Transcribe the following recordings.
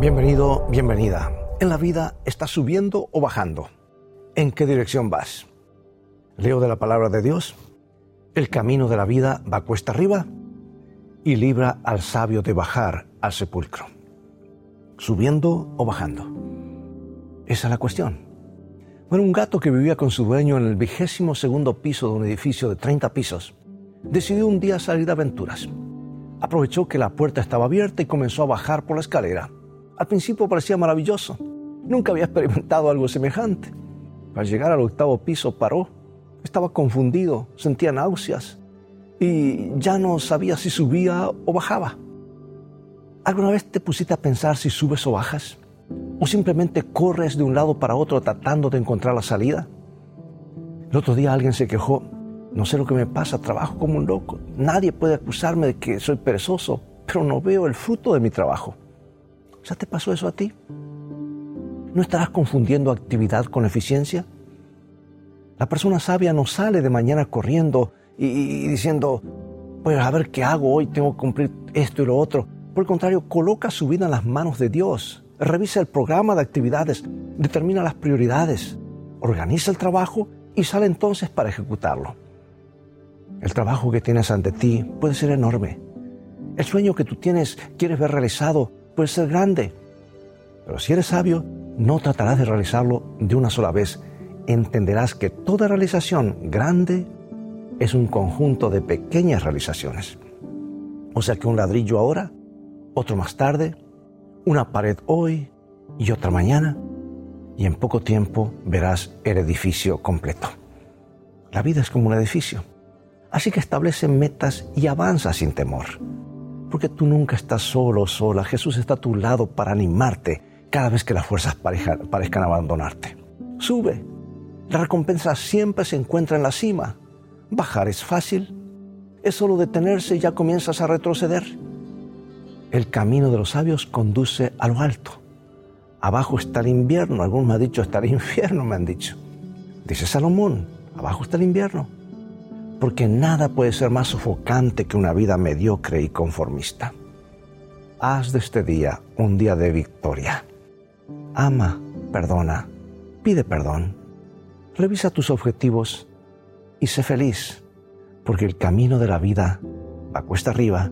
Bienvenido, bienvenida. En la vida estás subiendo o bajando. ¿En qué dirección vas? Leo de la palabra de Dios. El camino de la vida va cuesta arriba y libra al sabio de bajar al sepulcro. ¿Subiendo o bajando? Esa es la cuestión. Bueno, un gato que vivía con su dueño en el vigésimo segundo piso de un edificio de 30 pisos decidió un día salir de aventuras. Aprovechó que la puerta estaba abierta y comenzó a bajar por la escalera. Al principio parecía maravilloso. Nunca había experimentado algo semejante. Al llegar al octavo piso paró. Estaba confundido, sentía náuseas y ya no sabía si subía o bajaba. ¿Alguna vez te pusiste a pensar si subes o bajas? ¿O simplemente corres de un lado para otro tratando de encontrar la salida? El otro día alguien se quejó, no sé lo que me pasa, trabajo como un loco. Nadie puede acusarme de que soy perezoso, pero no veo el fruto de mi trabajo. ¿Ya te pasó eso a ti? ¿No estarás confundiendo actividad con eficiencia? La persona sabia no sale de mañana corriendo y, diciendo, pues a ver qué hago hoy, tengo que cumplir esto y lo otro. Por el contrario, coloca su vida en las manos de Dios, revisa el programa de actividades, determina las prioridades, organiza el trabajo y sale entonces para ejecutarlo. El trabajo que tienes ante ti puede ser enorme. El sueño que tú tienes, quieres ver realizado, puede ser grande. Pero si eres sabio, no tratarás de realizarlo de una sola vez. Entenderás que toda realización grande es un conjunto de pequeñas realizaciones. O sea que un ladrillo ahora, otro más tarde, una pared hoy y otra mañana, y en poco tiempo verás el edificio completo. La vida es como un edificio. Así que establece metas y avanza sin temor. Porque tú nunca estás solo o sola. Jesús está a tu lado para animarte cada vez que las fuerzas parezcan abandonarte. Sube. La recompensa siempre se encuentra en la cima. Bajar es fácil. Es solo detenerse y ya comienzas a retroceder. El camino de los sabios conduce a lo alto. Abajo está el invierno. Algunos me han dicho, está el infierno, me han dicho. Dice Salomón, abajo está el invierno. Porque nada puede ser más sofocante que una vida mediocre y conformista. Haz de este día un día de victoria. Ama, perdona, pide perdón. Revisa tus objetivos y sé feliz, porque el camino de la vida va cuesta arriba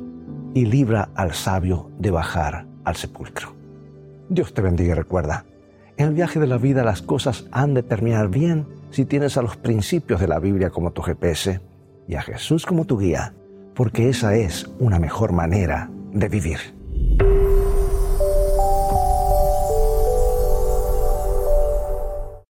y libra al sabio de bajar al sepulcro. Dios te bendiga y recuerda, en el viaje de la vida las cosas han de terminar bien si tienes a los principios de la Biblia como tu GPS y a Jesús como tu guía, porque esa es una mejor manera de vivir.